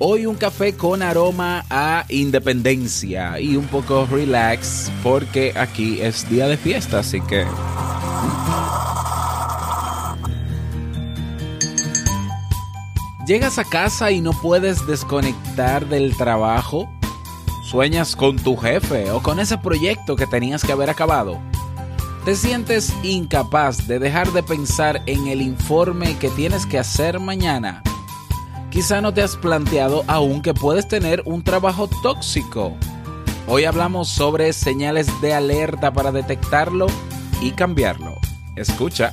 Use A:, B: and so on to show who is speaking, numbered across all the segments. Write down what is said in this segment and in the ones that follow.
A: Hoy un café con aroma a independencia y un poco relax porque aquí es día de fiesta, así que... Llegas a casa y no puedes desconectar del trabajo. Sueñas con tu jefe o con ese proyecto que tenías que haber acabado. Te sientes incapaz de dejar de pensar en el informe que tienes que hacer mañana Quizá no te has planteado aún que puedes tener un trabajo tóxico. Hoy hablamos sobre señales de alerta para detectarlo y cambiarlo. Escucha.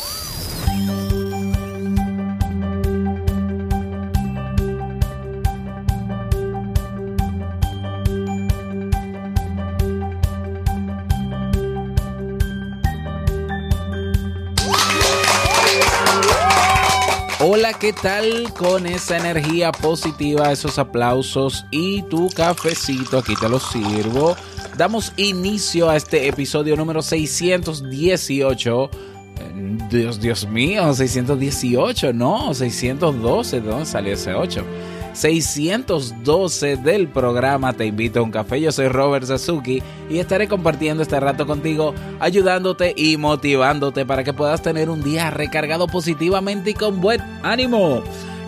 A: Hola, ¿qué tal? Con esa energía positiva, esos aplausos y tu cafecito, aquí te lo sirvo. Damos inicio a este episodio número 618. Dios, Dios mío, 618, no, 612, ¿de dónde salió ese 8? 612 del programa Te invito a un café. Yo soy Robert Sasuki y estaré compartiendo este rato contigo, ayudándote y motivándote para que puedas tener un día recargado positivamente y con buen ánimo.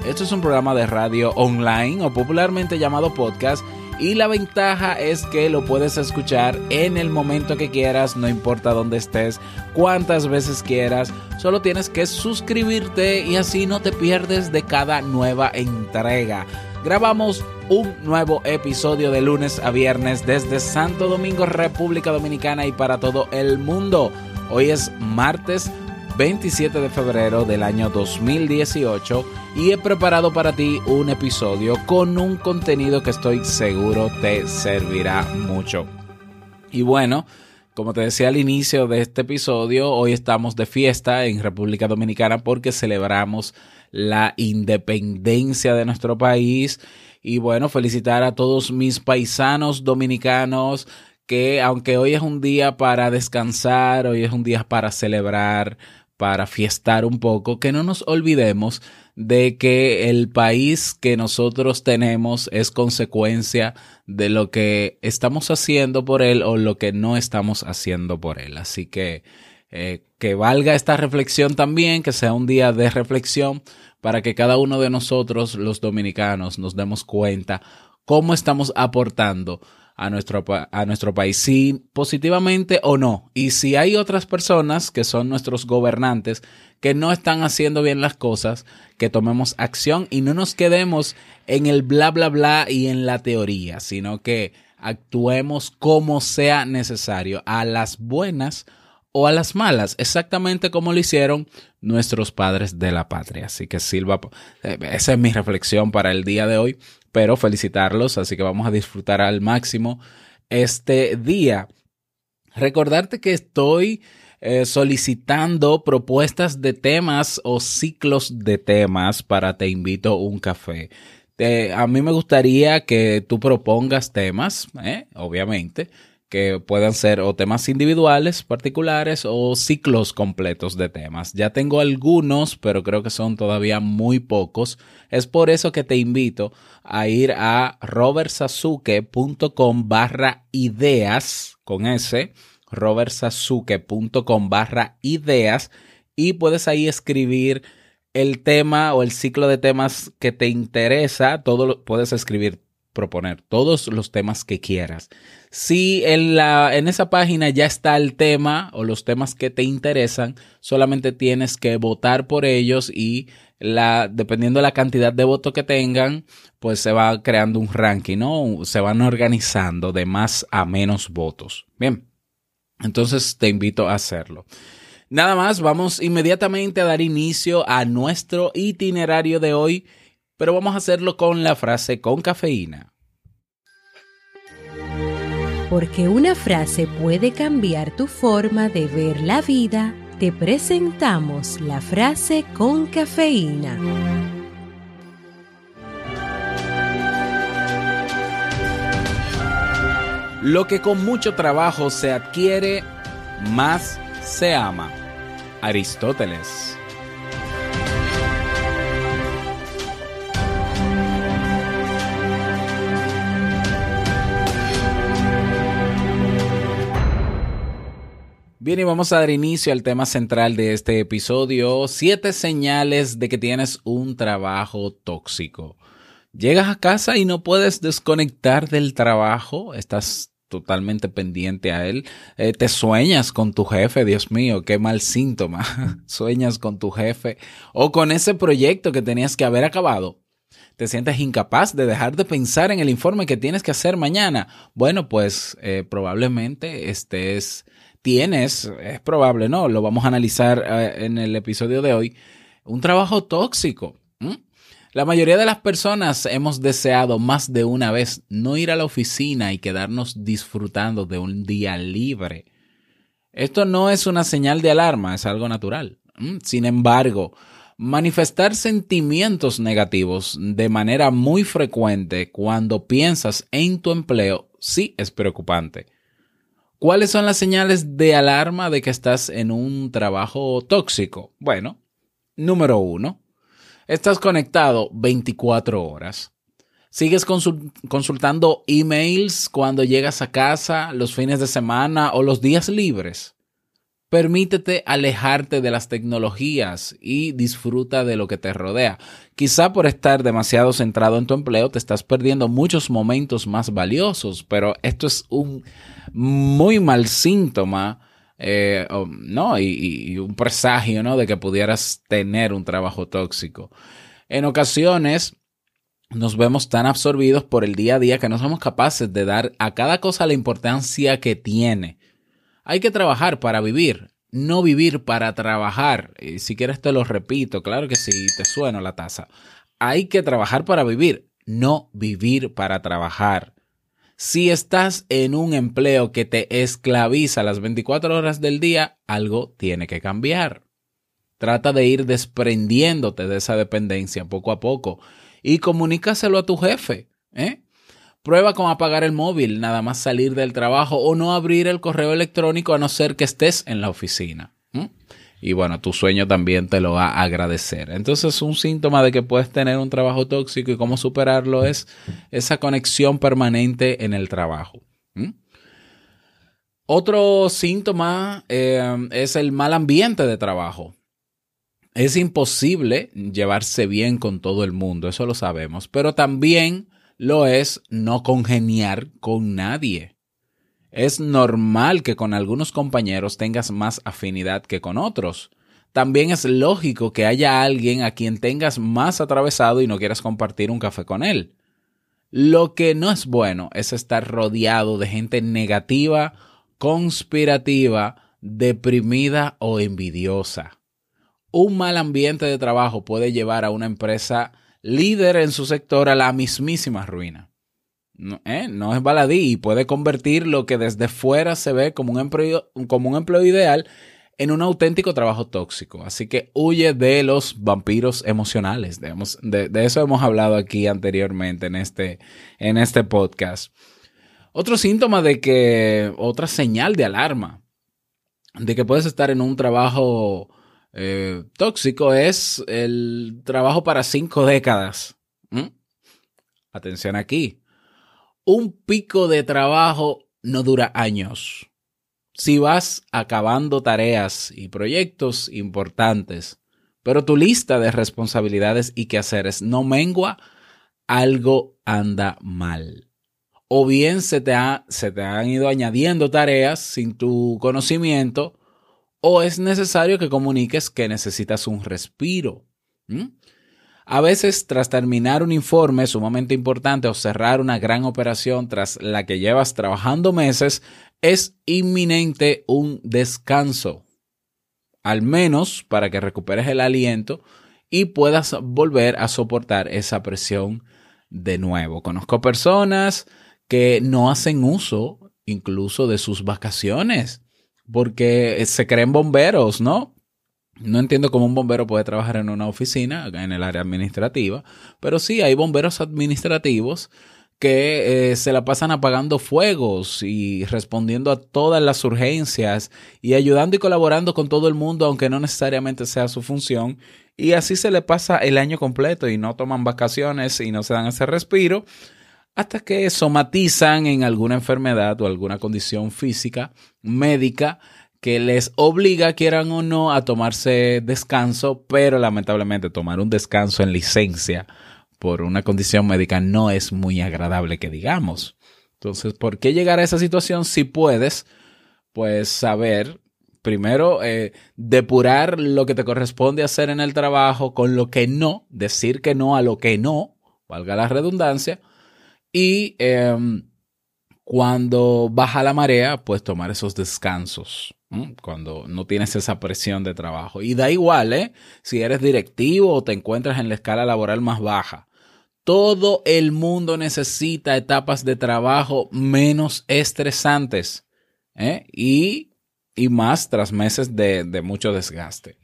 A: Esto es un programa de radio online o popularmente llamado podcast y la ventaja es que lo puedes escuchar en el momento que quieras, no importa dónde estés, cuántas veces quieras, solo tienes que suscribirte y así no te pierdes de cada nueva entrega. Grabamos un nuevo episodio de lunes a viernes desde Santo Domingo, República Dominicana y para todo el mundo. Hoy es martes 27 de febrero del año 2018 y he preparado para ti un episodio con un contenido que estoy seguro te servirá mucho. Y bueno, como te decía al inicio de este episodio, hoy estamos de fiesta en República Dominicana porque celebramos la independencia de nuestro país. Y bueno, felicitar a todos mis paisanos dominicanos que aunque hoy es un día para descansar, hoy es un día para celebrar, para fiestar un poco, que no nos olvidemos de que el país que nosotros tenemos es consecuencia de lo que estamos haciendo por él o lo que no estamos haciendo por él. Así que eh, que valga esta reflexión también, que sea un día de reflexión para que cada uno de nosotros, los dominicanos, nos demos cuenta cómo estamos aportando a nuestro, a nuestro país, si positivamente o no. Y si hay otras personas que son nuestros gobernantes que no están haciendo bien las cosas, que tomemos acción y no nos quedemos en el bla, bla, bla y en la teoría, sino que actuemos como sea necesario, a las buenas o a las malas, exactamente como lo hicieron nuestros padres de la patria. Así que Silva, eh, esa es mi reflexión para el día de hoy pero felicitarlos, así que vamos a disfrutar al máximo este día. Recordarte que estoy eh, solicitando propuestas de temas o ciclos de temas para Te invito un café. a mí me gustaría que tú propongas temas, ¿eh? obviamente que puedan ser o temas individuales, particulares o ciclos completos de temas. Ya tengo algunos, pero creo que son todavía muy pocos. Es por eso que te invito a ir a robertsazuke.com con ese, robertsazuke.com barra ideas y puedes ahí escribir el tema o el ciclo de temas que te interesa. Todo lo, puedes escribir proponer todos los temas que quieras. Si en, la, en esa página ya está el tema o los temas que te interesan, solamente tienes que votar por ellos y la, dependiendo de la cantidad de votos que tengan, pues se va creando un ranking, ¿no? Se van organizando de más a menos votos. Bien, entonces te invito a hacerlo. Nada más, vamos inmediatamente a dar inicio a nuestro itinerario de hoy, pero vamos a hacerlo con la frase con cafeína.
B: Porque una frase puede cambiar tu forma de ver la vida, te presentamos la frase con cafeína.
A: Lo que con mucho trabajo se adquiere, más se ama. Aristóteles. Bien, y vamos a dar inicio al tema central de este episodio, siete señales de que tienes un trabajo tóxico. Llegas a casa y no puedes desconectar del trabajo, estás totalmente pendiente a él. Eh, te sueñas con tu jefe, Dios mío, qué mal síntoma. sueñas con tu jefe o con ese proyecto que tenías que haber acabado. Te sientes incapaz de dejar de pensar en el informe que tienes que hacer mañana. Bueno, pues eh, probablemente estés tienes, es probable, ¿no? Lo vamos a analizar eh, en el episodio de hoy, un trabajo tóxico. La mayoría de las personas hemos deseado más de una vez no ir a la oficina y quedarnos disfrutando de un día libre. Esto no es una señal de alarma, es algo natural. Sin embargo, manifestar sentimientos negativos de manera muy frecuente cuando piensas en tu empleo sí es preocupante. ¿Cuáles son las señales de alarma de que estás en un trabajo tóxico? Bueno, número uno, estás conectado 24 horas. Sigues consultando emails cuando llegas a casa, los fines de semana o los días libres. Permítete alejarte de las tecnologías y disfruta de lo que te rodea. Quizá por estar demasiado centrado en tu empleo te estás perdiendo muchos momentos más valiosos, pero esto es un muy mal síntoma, eh, ¿no? Y, un presagio, ¿no? De que pudieras tener un trabajo tóxico. En ocasiones nos vemos tan absorbidos por el día a día que no somos capaces de dar a cada cosa la importancia que tiene. Hay que trabajar para vivir, no vivir para trabajar. Y si quieres te lo repito, claro que sí, te suena la taza. Hay que trabajar para vivir, no vivir para trabajar. Si estás en un empleo que te esclaviza las 24 horas del día, algo tiene que cambiar. Trata de ir desprendiéndote de esa dependencia poco a poco y comunícaselo a tu jefe. ¿eh? Prueba con apagar el móvil, nada más salir del trabajo o no abrir el correo electrónico a no ser que estés en la oficina y bueno, tu sueño también te lo va a agradecer. Entonces, un síntoma de que puedes tener un trabajo tóxico y cómo superarlo es esa conexión permanente en el trabajo. Otro síntoma eh, es el mal ambiente de trabajo. Es imposible llevarse bien con todo el mundo, eso lo sabemos, pero también lo es no congeniar con nadie. Es normal que con algunos compañeros tengas más afinidad que con otros. También es lógico que haya alguien a quien tengas más atravesado y no quieras compartir un café con él. Lo que no es bueno es estar rodeado de gente negativa, conspirativa, deprimida o envidiosa. Un mal ambiente de trabajo puede llevar a una empresa líder en su sector a la mismísima ruina. ¿eh? no, es baladí y puede convertir lo que desde fuera se ve como un, empleo, como un empleo ideal en un auténtico trabajo tóxico. Así que huye de los vampiros emocionales. De, de, eso hemos hablado aquí anteriormente en este, en este podcast. Otro síntoma de que, otra señal de alarma de que puedes estar en un trabajo eh, tóxico es el trabajo para cinco décadas. Atención aquí un pico de trabajo no dura años. Si vas acabando tareas y proyectos importantes, pero tu lista de responsabilidades y quehaceres no mengua, algo anda mal. O bien se te, se te han ido añadiendo tareas sin tu conocimiento, o es necesario que comuniques que necesitas un respiro. A veces, tras terminar un informe sumamente importante o cerrar una gran operación tras la que llevas trabajando meses, es inminente un descanso, al menos para que recuperes el aliento y puedas volver a soportar esa presión de nuevo. Conozco personas que no hacen uso incluso de sus vacaciones porque se creen bomberos, ¿no? No entiendo cómo un bombero puede trabajar en una oficina, en el área administrativa, pero sí hay bomberos administrativos que eh, se la pasan apagando fuegos y respondiendo a todas las urgencias y ayudando y colaborando con todo el mundo, aunque no necesariamente sea su función. Y así se le pasa el año completo y no toman vacaciones y no se dan ese respiro hasta que somatizan en alguna enfermedad o alguna condición física, médica, que les obliga, quieran o no, a tomarse descanso, pero lamentablemente tomar un descanso en licencia por una condición médica no es muy agradable que digamos. Entonces, ¿por qué llegar a esa situación si puedes? Pues saber, primero, eh, depurar lo que te corresponde hacer en el trabajo con lo que no, decir que no a lo que no, valga la redundancia, y em, cuando baja la marea, pues tomar esos descansos cuando no tienes esa presión de trabajo. Y da igual, ¿eh? Si eres directivo o te encuentras en la escala laboral más baja. Todo el mundo necesita etapas de trabajo menos estresantes ¿eh? y, más tras meses de, mucho desgaste.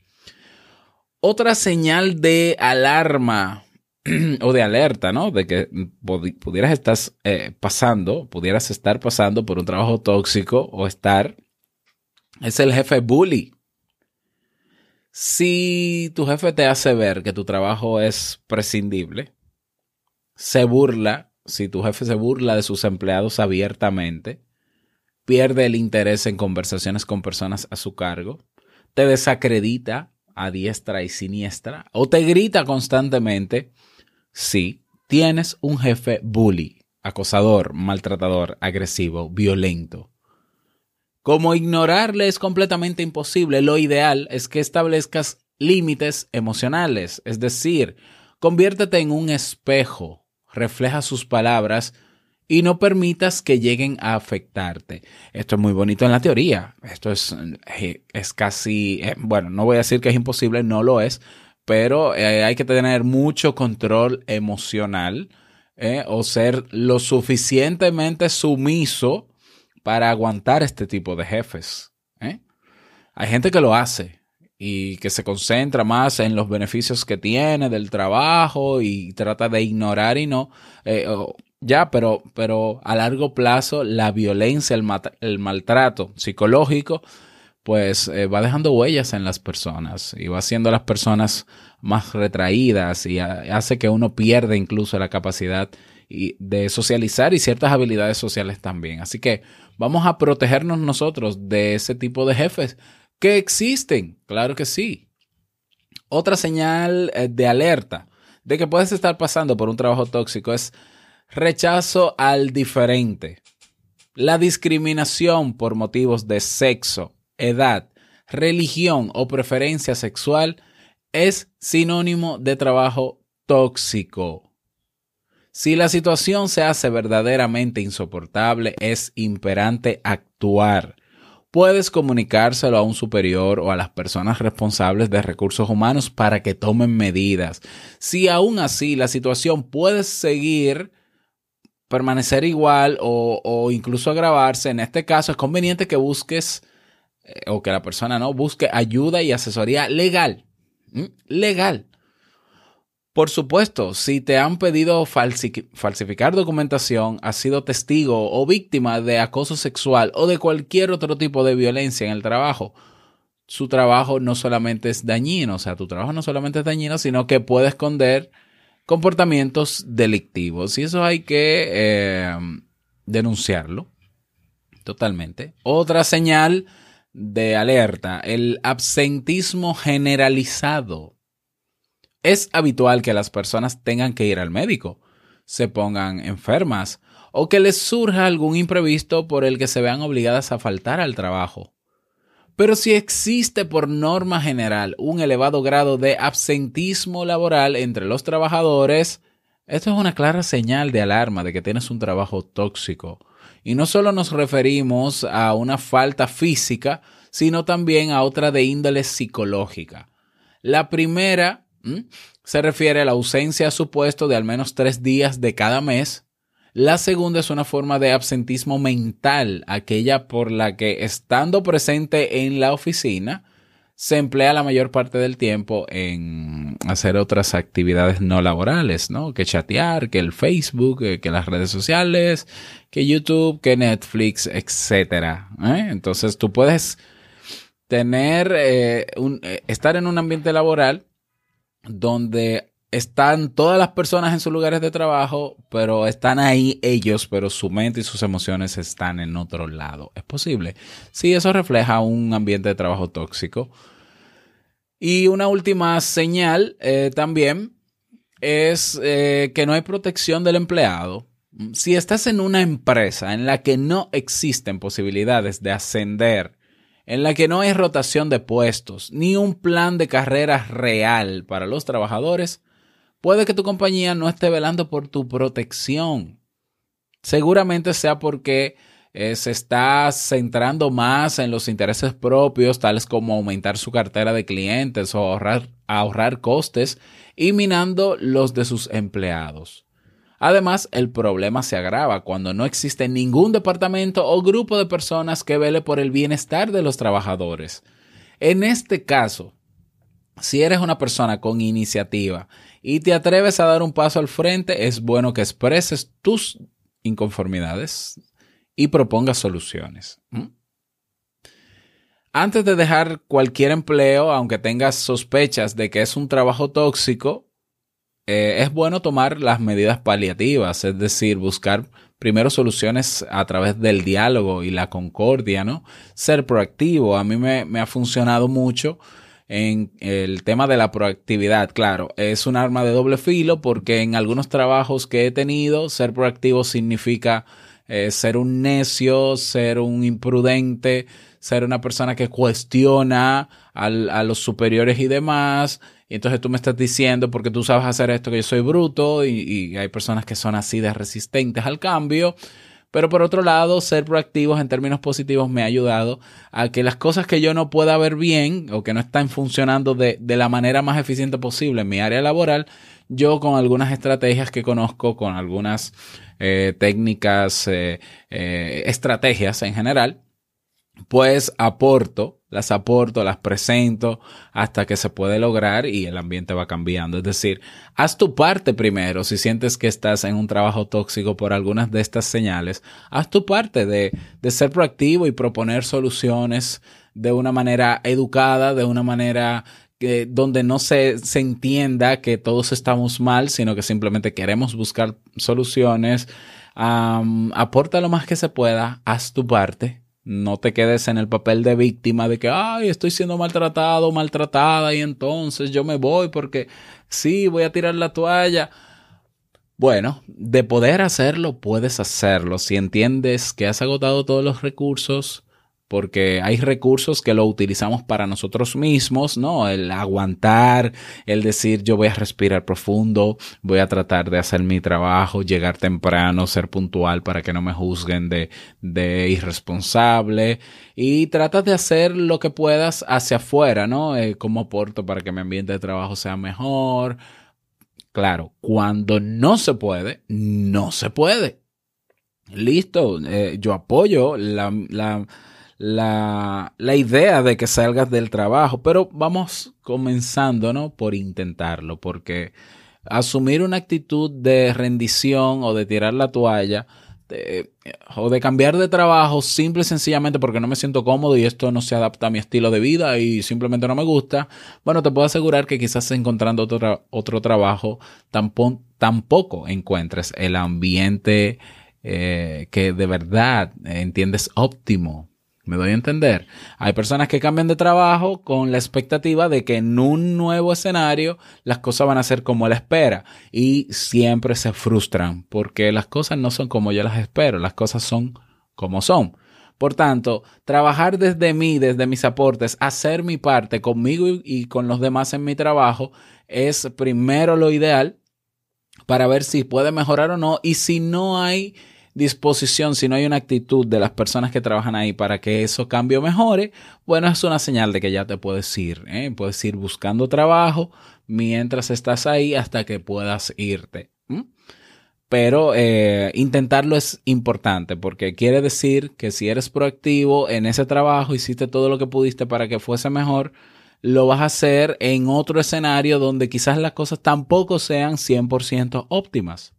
A: Otra señal de alarma o de alerta, ¿no? De que pudieras estar eh, pasando, pudieras estar pasando por un trabajo tóxico o estar es el jefe bully. Si tu jefe te hace ver que tu trabajo es prescindible, se burla, si tu jefe se burla de sus empleados abiertamente, pierde el interés en conversaciones con personas a su cargo, te desacredita a diestra y siniestra o te grita constantemente, sí, tienes un jefe bully, acosador, maltratador, agresivo, violento. Como ignorarle es completamente imposible, lo ideal es que establezcas límites emocionales, es decir, conviértete en un espejo, refleja sus palabras y no permitas que lleguen a afectarte. Esto es muy bonito en la teoría, esto es, eh, es casi, eh, bueno, no voy a decir que es imposible, no lo es, pero eh, hay que tener mucho control emocional o ser lo suficientemente sumiso para aguantar este tipo de jefes. Hay gente que lo hace y que se concentra más en los beneficios que tiene del trabajo y trata de ignorar y no. Ya, pero, pero a largo plazo la violencia, el, maltrato psicológico, pues eh, va dejando huellas en las personas y va haciendo a las personas más retraídas y hace que uno pierda incluso la capacidad de socializar y ciertas habilidades sociales también. Así que vamos a protegernos nosotros de ese tipo de jefes que existen, claro que sí. Otra señal eh, de alerta de que puedes estar pasando por un trabajo tóxico es rechazo al diferente. La discriminación por motivos de sexo, edad, religión o preferencia sexual es sinónimo de trabajo tóxico. Si la situación se hace verdaderamente insoportable, es imperante actuar. Puedes comunicárselo a un superior o a las personas responsables de recursos humanos para que tomen medidas. Si aún así la situación puede seguir, permanecer igual o, incluso agravarse, en este caso es conveniente que busques eh, o que la persona no busque ayuda y asesoría legal. Legal. Por supuesto, si te han pedido falsificar documentación, has sido testigo o víctima de acoso sexual o de cualquier otro tipo de violencia en el trabajo, su trabajo no solamente es dañino, o sea, tu trabajo no solamente es dañino, sino que puede esconder comportamientos delictivos. Y eso hay que eh, denunciarlo totalmente. Otra señal de alerta, el absentismo generalizado. Es habitual que las personas tengan que ir al médico, se pongan enfermas o que les surja algún imprevisto por el que se vean obligadas a faltar al trabajo. Pero si existe por norma general un elevado grado de absentismo laboral entre los trabajadores, esto es una clara señal de alarma de que tienes un trabajo tóxico. Y no solo nos referimos a una falta física, sino también a otra de índole psicológica. La primera se refiere a la ausencia a de al menos tres días de cada mes. La segunda es una forma de absentismo mental, aquella por la que estando presente en la oficina, se emplea la mayor parte del tiempo en hacer otras actividades no laborales, ¿no? Que chatear, que el Facebook, eh, que las redes sociales, que YouTube, que Netflix, etcétera. ¿eh? Entonces tú puedes tener eh, estar en un ambiente laboral donde están todas las personas en sus lugares de trabajo, pero están ahí ellos, pero su mente y sus emociones están en otro lado. ¿Es posible? Sí, eso refleja un ambiente de trabajo tóxico. Y una última señal eh, también es eh, que no hay protección del empleado. Si estás en una empresa en la que no existen posibilidades de ascender, en la que no hay rotación de puestos, ni un plan de carrera real para los trabajadores, puede que tu compañía no esté velando por tu protección. Seguramente sea porque eh, se está centrando más en los intereses propios, tales como aumentar su cartera de clientes o ahorrar, ahorrar costes y minando los de sus empleados. Además, el problema se agrava cuando no existe ningún departamento o grupo de personas que vele por el bienestar de los trabajadores. En este caso, si eres una persona con iniciativa y te atreves a dar un paso al frente, es bueno que expreses tus inconformidades y propongas soluciones. Antes de dejar cualquier empleo, aunque tengas sospechas de que es un trabajo tóxico, eh, es bueno tomar las medidas paliativas, es decir, buscar primero soluciones a través del diálogo y la concordia, ¿no? Ser proactivo. A mí me, me ha funcionado mucho en el tema de la proactividad. Claro, es un arma de doble filo porque en algunos trabajos que he tenido, ser proactivo significa eh, ser un necio, ser un imprudente, ser una persona que cuestiona a los superiores y demás. Y entonces tú me estás diciendo, porque tú sabes hacer esto, que yo soy bruto y, y hay personas que son así de resistentes al cambio. Pero por otro lado, ser proactivos en términos positivos me ha ayudado a que las cosas que yo no pueda ver bien o que no están funcionando de, de, la manera más eficiente posible en mi área laboral, yo con algunas estrategias que conozco, con algunas eh, técnicas, eh, eh, estrategias en general, pues aporto, las aporto, las presento hasta que se puede lograr y el ambiente va cambiando. Es decir, haz tu parte primero si sientes que estás en un trabajo tóxico por algunas de estas señales. Haz tu parte de, de ser proactivo y proponer soluciones de una manera educada, de una manera que, donde no se, se entienda que todos estamos mal, sino que simplemente queremos buscar soluciones. aporta lo más que se pueda, haz tu parte, no te quedes en el papel de víctima de que, ay, estoy siendo maltratado, maltratada y entonces yo me voy porque sí, voy a tirar la toalla. Bueno, de poder hacerlo, puedes hacerlo. Si entiendes que has agotado todos los recursos, porque hay recursos que lo utilizamos para nosotros mismos, ¿no? El aguantar, el decir yo voy a respirar profundo, voy a tratar de hacer mi trabajo, llegar temprano, ser puntual para que no me juzguen de, de irresponsable y trata de hacer lo que puedas hacia afuera, ¿no? Eh, como aporto para que mi ambiente de trabajo sea mejor. Claro, cuando no se puede, no se puede. Listo, eh, yo apoyo la la, la idea de que salgas del trabajo, pero vamos comenzando, ¿no? Por intentarlo, porque asumir una actitud de rendición o de tirar la toalla, o de cambiar de trabajo simple y sencillamente porque no me siento cómodo y esto no se adapta a mi estilo de vida y simplemente no me gusta, bueno, te puedo asegurar que quizás encontrando otro, otro trabajo tampoco, tampoco encuentres el ambiente eh, que de verdad entiendes óptimo me doy a entender. Hay personas que cambian de trabajo con la expectativa de que en un nuevo escenario las cosas van a ser como él espera y siempre se frustran porque las cosas no son como yo las espero, las cosas son como son. Por tanto, trabajar desde mí, desde mis aportes, hacer mi parte conmigo y con los demás en mi trabajo es primero lo ideal para ver si puede mejorar o no y si no hay disposición, si no hay una actitud de las personas que trabajan ahí para que eso cambie o mejore, bueno, es una señal de que ya te puedes ir. ¿eh? Puedes ir buscando trabajo mientras estás ahí hasta que puedas irte. Pero eh, intentarlo es importante porque quiere decir que si eres proactivo en ese trabajo, hiciste todo lo que pudiste para que fuese mejor, lo vas a hacer en otro escenario donde quizás las cosas tampoco sean 100% óptimas.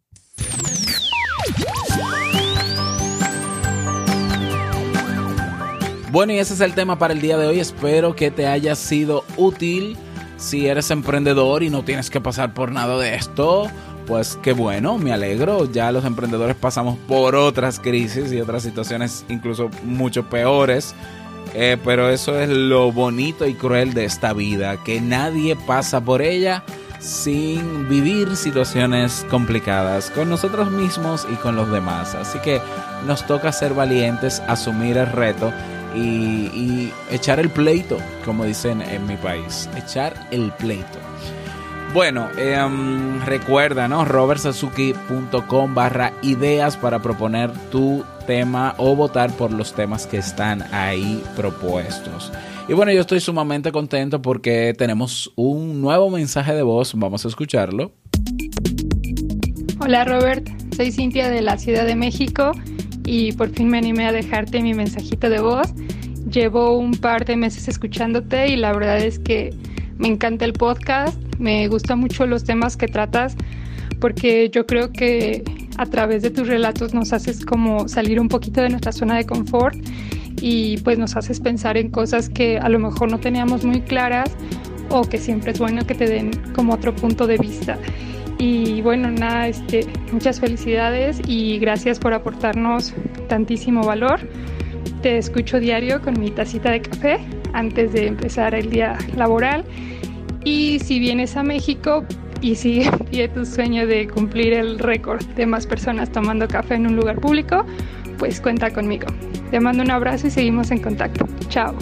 A: Bueno, y ese es el tema para el día de hoy. Espero que te haya sido útil. Si eres emprendedor y no tienes que pasar por nada de esto, pues qué bueno, me alegro. Ya los emprendedores pasamos por otras crisis y otras situaciones incluso mucho peores. Eh, pero eso es lo bonito y cruel de esta vida, que nadie pasa por ella sin vivir situaciones complicadas con nosotros mismos y con los demás. Así que nos toca ser valientes, asumir el reto y, echar el pleito, como dicen en mi país, echar el pleito. Bueno, em, recuerda, ¿no? robertsazuki.com barra ideas para proponer tu tema o votar por los temas que están ahí propuestos. Y bueno, yo estoy sumamente contento porque tenemos un nuevo mensaje de voz. Vamos a escucharlo.
C: Hola Robert, soy Cintia de la Ciudad de México y por fin me animé a dejarte mi mensajito de voz. Llevo un par de meses escuchándote y la verdad es que me encanta el podcast, me gustan mucho los temas que tratas porque yo creo que a través de tus relatos nos haces como salir un poquito de nuestra zona de confort y pues nos haces pensar en cosas que a lo mejor no teníamos muy claras o que siempre es bueno que te den como otro punto de vista. Y bueno, nada, este, muchas felicidades y gracias por aportarnos tantísimo valor. Te escucho diario con mi tacita de café antes de empezar el día laboral. Y si vienes a México y sigue pie tu sueño de cumplir el récord de más personas tomando café en un lugar público, pues cuenta conmigo. Te mando un abrazo y seguimos en contacto. Chao.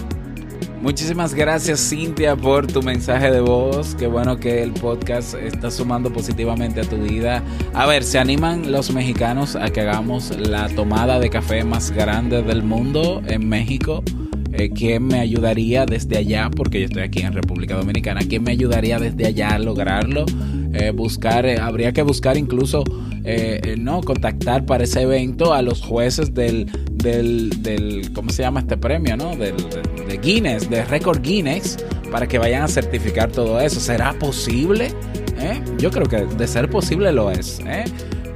A: Muchísimas gracias Cintia por tu mensaje de voz. Qué bueno que el podcast está sumando positivamente a tu vida. A ver, ¿se animan los mexicanos a que hagamos la tomada de café más grande del mundo en México? Eh, ¿Quién me ayudaría desde allá? Porque yo estoy aquí en República Dominicana. ¿Quién me ayudaría desde allá a lograrlo? Eh, buscar, eh, habría que buscar incluso, no, contactar para ese evento a los jueces del, del, del ¿cómo se llama este premio, no? Del, de, Guinness, de Record Guinness, para que vayan a certificar todo eso. ¿Será posible? Yo creo que de ser posible lo es.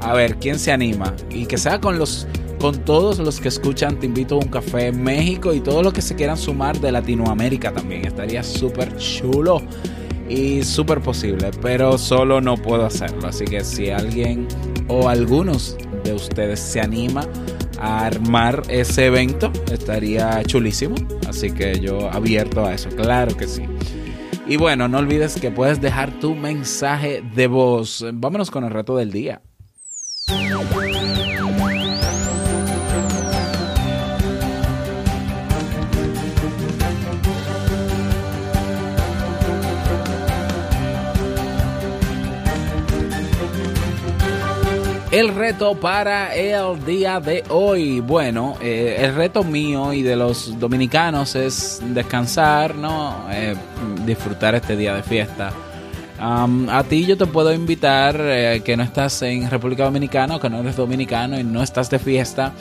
A: A ver, ¿quién se anima? Y que sea con los con todos los que escuchan Te invito a un café en México y todos los que se quieran sumar de Latinoamérica también. Estaría súper chulo y súper posible, pero solo no puedo hacerlo. Así que si alguien o algunos de ustedes se anima armar ese evento, estaría chulísimo. Así que yo abierto a eso, claro que sí. Y bueno, no olvides que puedes dejar tu mensaje de voz. Vámonos con el reto del día. El reto para el día de hoy. Bueno, eh, el reto mío y de los dominicanos es descansar, ¿no? Eh, disfrutar este día de fiesta. a ti yo te puedo invitar, eh, que no estás en República Dominicana que no eres dominicano y no estás de fiesta,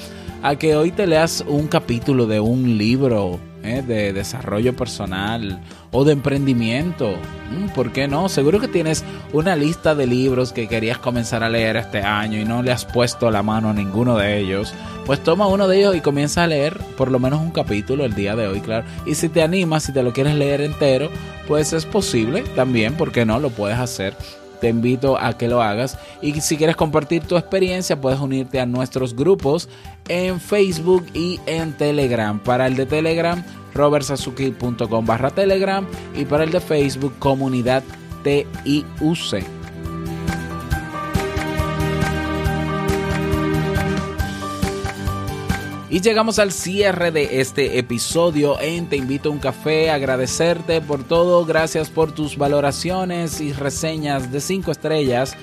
A: a que hoy te leas un capítulo de un libro ¿eh? de desarrollo personal o de emprendimiento. Mm, ¿Por qué no? Seguro que tienes una lista de libros que querías comenzar a leer este año y no le has puesto la mano a ninguno de ellos. Pues toma uno de ellos y comienza a leer por lo menos un capítulo el día de hoy, claro. Y si te animas, si te lo quieres leer entero, pues es posible también, ¿por qué no? Lo puedes hacer te invito a que lo hagas. Y si quieres compartir tu experiencia, puedes unirte a nuestros grupos en Facebook y en Telegram. Para el de Telegram, robertsazuki.com barra Telegram y para el de Facebook, comunidad TIUC. Y llegamos al cierre de este episodio en Te invito a un café, agradecerte por todo, gracias por tus valoraciones y reseñas de 5 estrellas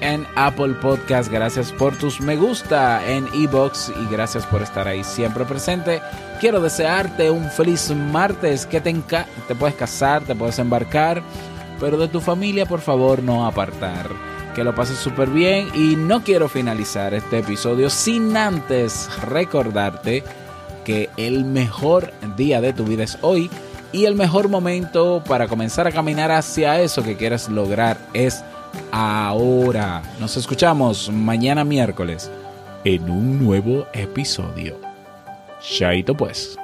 A: en Apple Podcast, gracias por tus me gusta en Ebox y gracias por estar ahí siempre presente. Quiero desearte un feliz martes, que te, te puedes casar, te puedes embarcar, pero de tu familia por favor no apartar que lo pases súper bien y no quiero finalizar este episodio sin antes recordarte que el mejor día de tu vida es hoy y el mejor momento para comenzar a caminar hacia eso que quieres lograr es ahora. Nos escuchamos mañana miércoles en un nuevo episodio. Chaito pues.